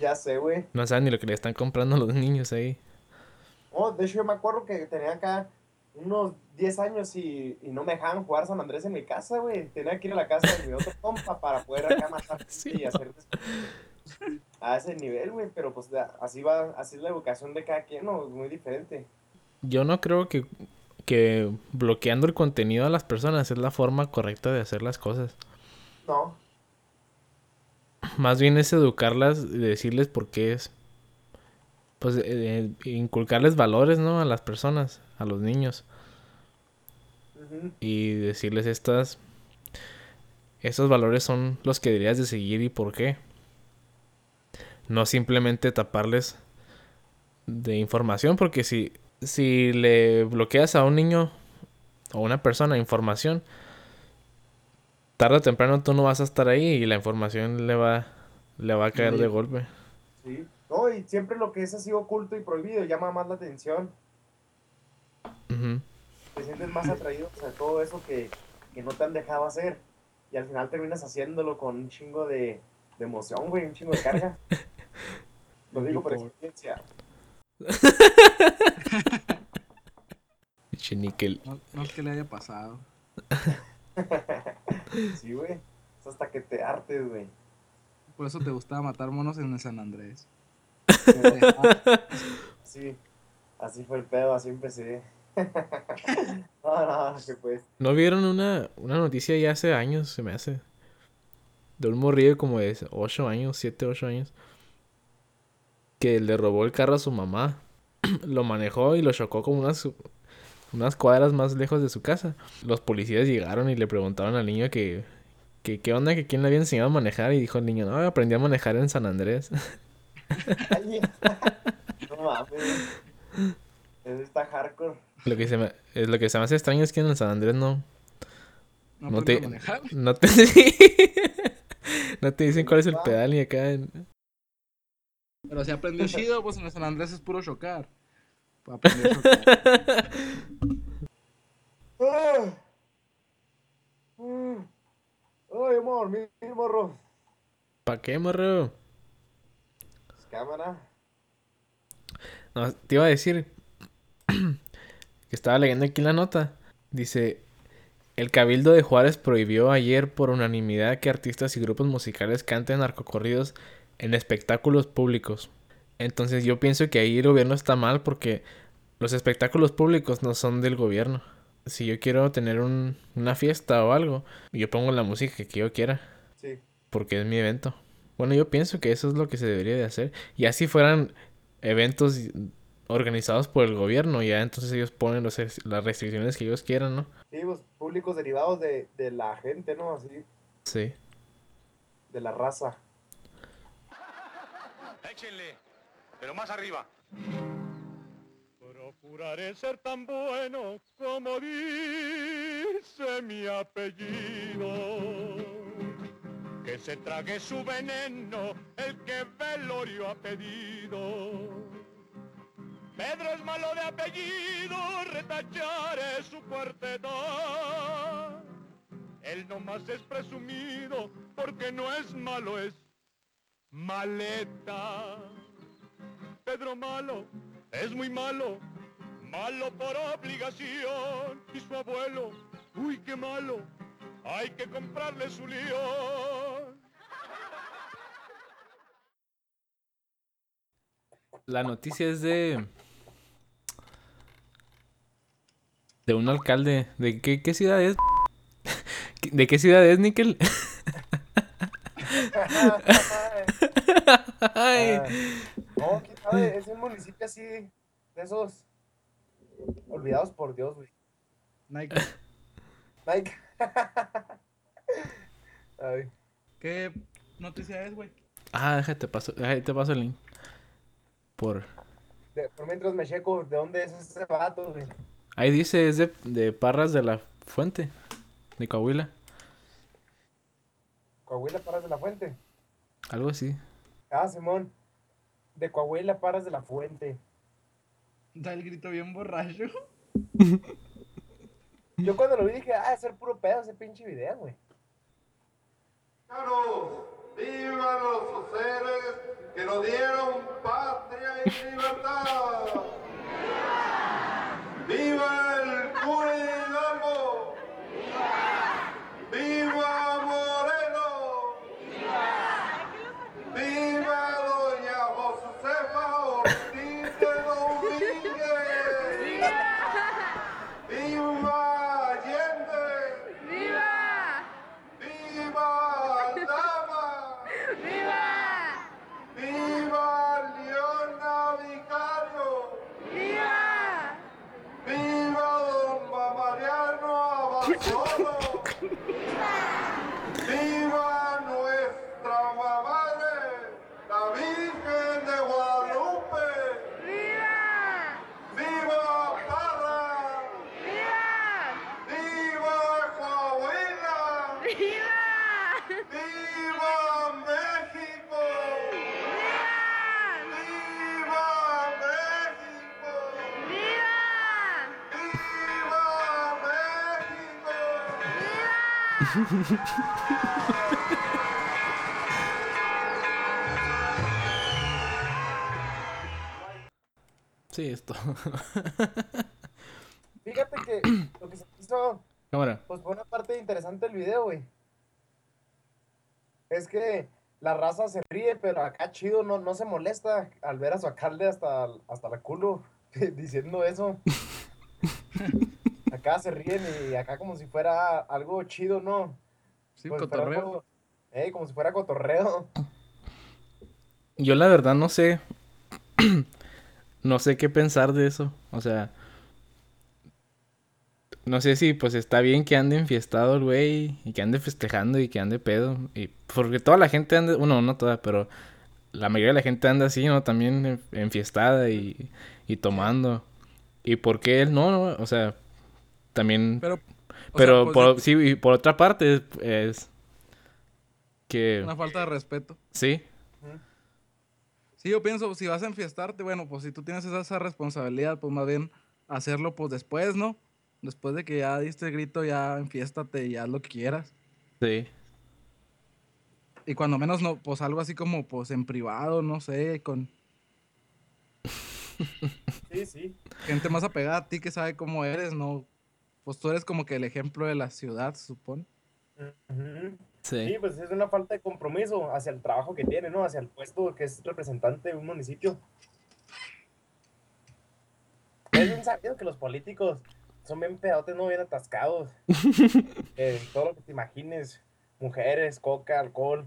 Ya sé, güey. No saben ni lo que le están comprando a los niños ahí. Oh, de hecho, yo me acuerdo que tenía acá unos 10 años y, y no me dejaban jugar San Andrés en mi casa, güey. Tenía que ir a la casa de mi otro *laughs* compa para poder acá matar *laughs* Sí, y hacer a ese nivel, güey. Pero pues así va, así es la educación de cada quien, ¿no? Es muy diferente. Yo no creo que, que bloqueando el contenido a las personas es la forma correcta de hacer las cosas. No, Más bien es educarlas y decirles por qué es. Pues eh, eh, inculcarles valores, ¿no? A las personas, a los niños. y decirles estas estos valores son los que deberías de seguir y por qué. No simplemente taparles de información, porque si, si le bloqueas a un niño o una persona información, tarde o temprano tú no vas a estar ahí y la información le va, le va a caer de golpe. sí. No, y siempre lo que es así oculto y prohibido llama más la atención. Te sientes más atraído a todo eso que, que no te han dejado hacer. Y al final terminas haciéndolo con un chingo de, de emoción, güey, un chingo de carga. *laughs* Lo digo por experiencia. *laughs* Pinche níquel. No, no es que le haya pasado. *laughs* Sí, güey. Es hasta que te hartes, güey. Por eso te gustaba matar monos en el San Andrés. *laughs* Sí. Así fue el pedo, así empecé. *laughs* no, no, que pues. ¿No vieron una, una noticia ya hace años, se me hace? De un morrillo como de 8 años, 7, 8 años. Que le robó el carro a su mamá. *clears throat* lo manejó y lo chocó como unas, unas cuadras más lejos de su casa. Los policías llegaron y le preguntaron al niño que, que qué onda, que quién le había enseñado a manejar. Y dijo el niño, no, aprendí a manejar en San Andrés. Ay, *laughs* no mames. Eso está hardcore. lo, que se me, es lo que se me hace extraño es que en el San Andrés no, No, No te- manejar. *laughs* No te, *laughs* no te dicen cuál es el pedal ni acá. en- Pero si aprendió chido, pues en el San Andrés es puro chocar. Para aprender. Ay, amor, mi morro. ¿Pa' qué, morro? Pues, Cámara. No, te iba a decir *clears throat* que estaba leyendo aquí la nota. Dice, el Cabildo de Juárez prohibió ayer por unanimidad que artistas y grupos musicales canten narcocorridos en espectáculos públicos. Entonces yo pienso que ahí el gobierno está mal porque los espectáculos públicos no son del gobierno. Si yo quiero tener un- una fiesta o algo, yo pongo la música que yo quiera. Sí. porque es mi evento. Bueno, yo pienso que eso es lo que se debería de hacer. Y así fueran eventos organizados por el gobierno, ya entonces ellos ponen los las restricciones que ellos quieran, ¿no? Sí, pues públicos derivados de, de la gente, ¿no? Así, Sí. de la raza. Échenle, pero más arriba. Procuraré ser tan bueno como dice mi apellido. Que se trague su veneno el que velorio ha pedido. Pedro es malo de apellido, retacharé su cuarteta. Él nomás es presumido porque no es malo, es maleta. Pedro malo, es muy malo, malo por obligación. Y su abuelo, uy, qué malo, hay que comprarle su lío. La noticia es de. De un alcalde. ¿De qué, qué ciudad es? *laughs* ¿De qué ciudad es, Nickel? *laughs* *laughs* Ay. No, quién sabe, es un municipio así, de esos olvidados por Dios, güey. Nike. Nike. *laughs* Ay, ¿Qué noticia es, güey? Ah, déjate paso, déjate paso el link. Por. de- por mientras me checo, ¿de dónde es ese vato, güey? Ahí dice, es de, de Parras de la Fuente. De Coahuila. Coahuila, Paras de la Fuente. Algo así. Ah, Simón. De Coahuila, Paras de la Fuente. Da el grito bien borracho. *laughs* Yo cuando lo vi dije, ah, es ser puro pedo ese pinche video, güey. ¡Vivan los seres que nos dieron patria y libertad! ¡Viva el cura Hidalgo! ¡Viva Moreno! *laughs* Sí, esto. *laughs* Fíjate que lo que se hizo, Cámara. pues por una parte interesante del video, güey. Es que la raza se ríe, pero acá chido no, no se molesta al ver a su alcalde hasta, hasta la culo *laughs* diciendo eso. Acá se ríen y acá como si fuera algo chido, ¿no? Sí, Como si fuera cotorreo. algo- eh, como si fuera cotorreo. Yo la verdad no sé. *clears throat* no sé qué pensar de eso. O sea. No sé si pues está bien que ande enfiestado el güey. Y que ande festejando y que ande pedo. Y porque toda la gente anda. Bueno, no toda, pero. La mayoría de la gente anda así, ¿no? También en- enfiestada y, y tomando. ¿Y por qué él no? no? O sea, también. Pero, Pero sea, pues, por, sí, y por otra parte es, es que una falta de respeto. sí, Sí, yo pienso, si vas a enfiestarte, bueno, pues si tú tienes esa, esa responsabilidad, pues más bien hacerlo pues después, ¿no? Después de que ya diste el grito, ya enfiéstate y haz lo que quieras. sí. Y cuando menos, no, pues algo así como pues en privado, no sé, con Sí, sí. gente más apegada a ti que sabe cómo eres, ¿no? Pues tú eres como que el ejemplo de la ciudad, supone. Sí. Sí, pues es una falta de compromiso hacia el trabajo que tiene, ¿no? Hacia el puesto que es representante de un municipio. Es bien sabido que los políticos son bien pedotes, ¿no? Bien atascados. *laughs* Eh, todo lo que te imagines. Mujeres, coca, alcohol.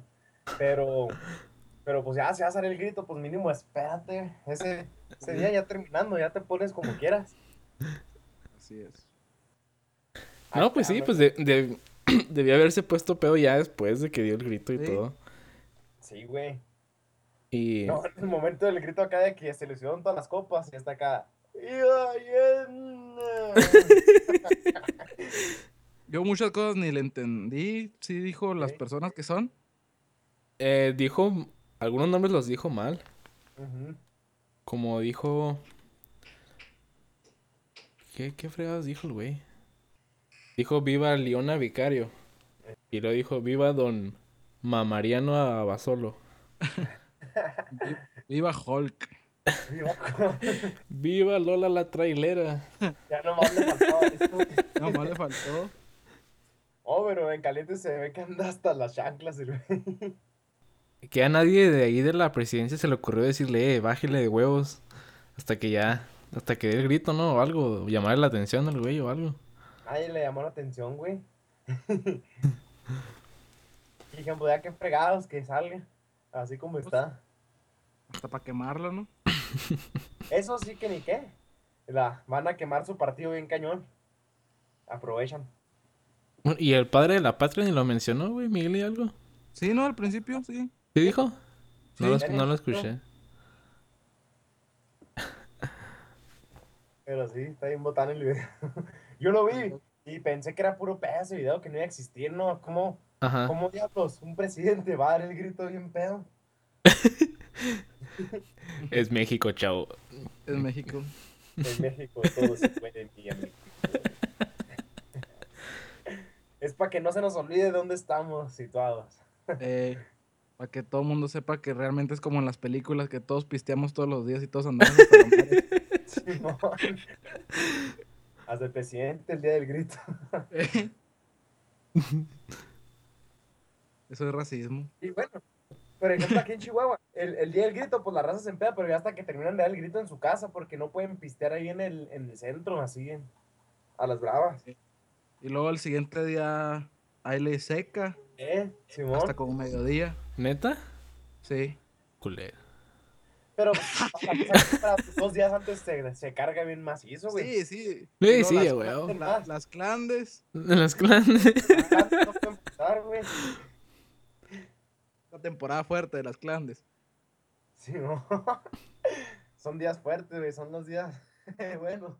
Pero, pero pues ya, si vas a dar el grito, pues mínimo espérate. Ese, ese día ya terminando, ya te pones como quieras. Así es. No, pues sí, pues de, de- *clears throat* debía haberse puesto pedo ya después de que dio el grito y Sí. todo. Sí, güey. Y No, en el momento del grito acá de que se le hicieron todas las copas y está acá. *laughs* Yo muchas cosas ni le entendí, sí dijo las personas que son. eh, dijo, algunos nombres los dijo mal. Como dijo... ¿Qué, qué fregados dijo el güey? Dijo viva Leona Vicario. Y luego dijo viva don Mamariano Abasolo. Viva Hulk. Viva Lola la trailera. Ya nomás le faltaba esto. *laughs* No, más le faltó. Oh, pero en caliente se ve que anda hasta las chanclas, el güey. que a nadie de ahí de la presidencia se le ocurrió decirle, eh, bájele de huevos. Hasta que ya, hasta que dé el grito, ¿no? O algo, o llamarle la atención al güey o algo. Nadie le llamó la atención, güey. *laughs* y dijeron, pues ya que fregados que salga. Así como está. Hasta para quemarlo, ¿no? *laughs* Eso sí que ni qué. La, van a quemar su partido bien cañón. Aprovechan. Y el padre de la patria ni lo mencionó, güey, Miguel y algo. Sí, ¿no? Al principio, sí. ¿Sí dijo? No, lo, Sí. no lo escuché. Pero sí, está bien botán el video. *laughs* Yo lo vi y pensé que era puro pedazo de video que no iba a existir, ¿no? ¿Cómo, Ajá. cómo diablos un presidente va a dar el grito bien pedo? *laughs* Es México, chavo. Es México. En México todo se puede, mi amigo. Es para que no se nos olvide dónde estamos situados. Eh, para que todo el mundo sepa que realmente es como en las películas que todos pisteamos todos los días y todos andamos *laughs* hasta. Hasta el presidente el día del grito. Eh. *laughs* Eso es racismo. Y bueno, por ejemplo, aquí en Chihuahua, el, el día del grito, pues la raza se empeda, pero ya hasta que terminan de dar el grito en su casa, porque no pueden pistear ahí en el, en el centro, así, en- a las bravas. Y luego el siguiente día hay ley seca, ¿Eh? Simón. hasta como mediodía. ¿Neta? Sí. Culero. Pero para dos días antes se, se carga bien macizo, güey. Sí, sí. Sí, sí, las, la- las clandes. Las clanes. No pueden pasar, güey. La temporada fuerte de las clandes. Simón. *laughs* Son días fuertes, güey, son los días. *laughs* bueno.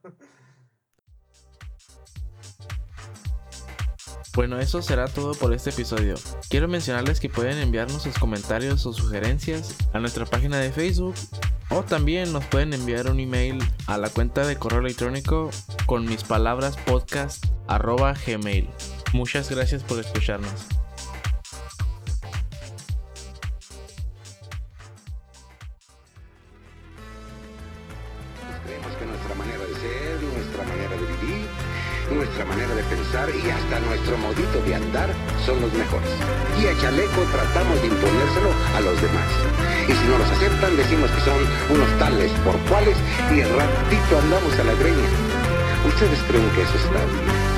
Bueno, eso será todo por este episodio. Quiero mencionarles que pueden enviarnos sus comentarios o sugerencias a nuestra página de Facebook o también nos pueden enviar un email a la cuenta de correo electrónico con mis palabras podcast arroba gmail. Muchas gracias por escucharnos. Nuestra manera de pensar y hasta nuestro modito de andar son los mejores. Y a chaleco tratamos de imponérselo a los demás. Y si no los aceptan, decimos que son unos tales por cuales y ratito andamos a la greña. ¿Ustedes creen que eso está bien?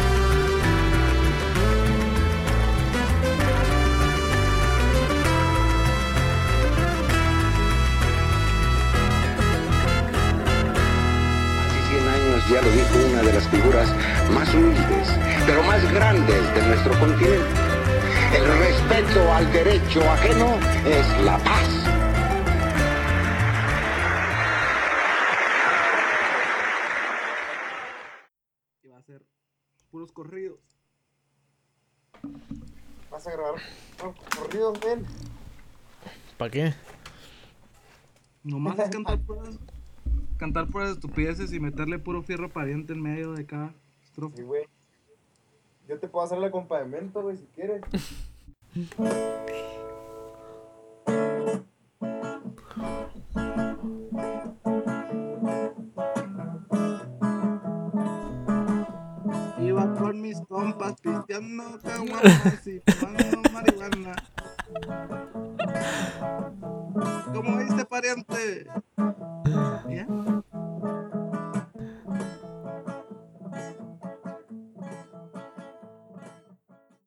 Ya lo dijo una de las figuras más humildes, pero más grandes de nuestro continente. El respeto al derecho ajeno es la paz. Y va a ser puros corridos. Vas a grabar corridos, ven. ¿Para qué? Nomás es cantar puras, cantar puras estupideces y meterle puro fierro pariente en medio de cada estrofa. Sí, güey. Yo te puedo hacer el acompañamiento, güey, si quieres. Iba con mis compas pisteando caguamas y fumando marihuana como este pariente. ¿Ya?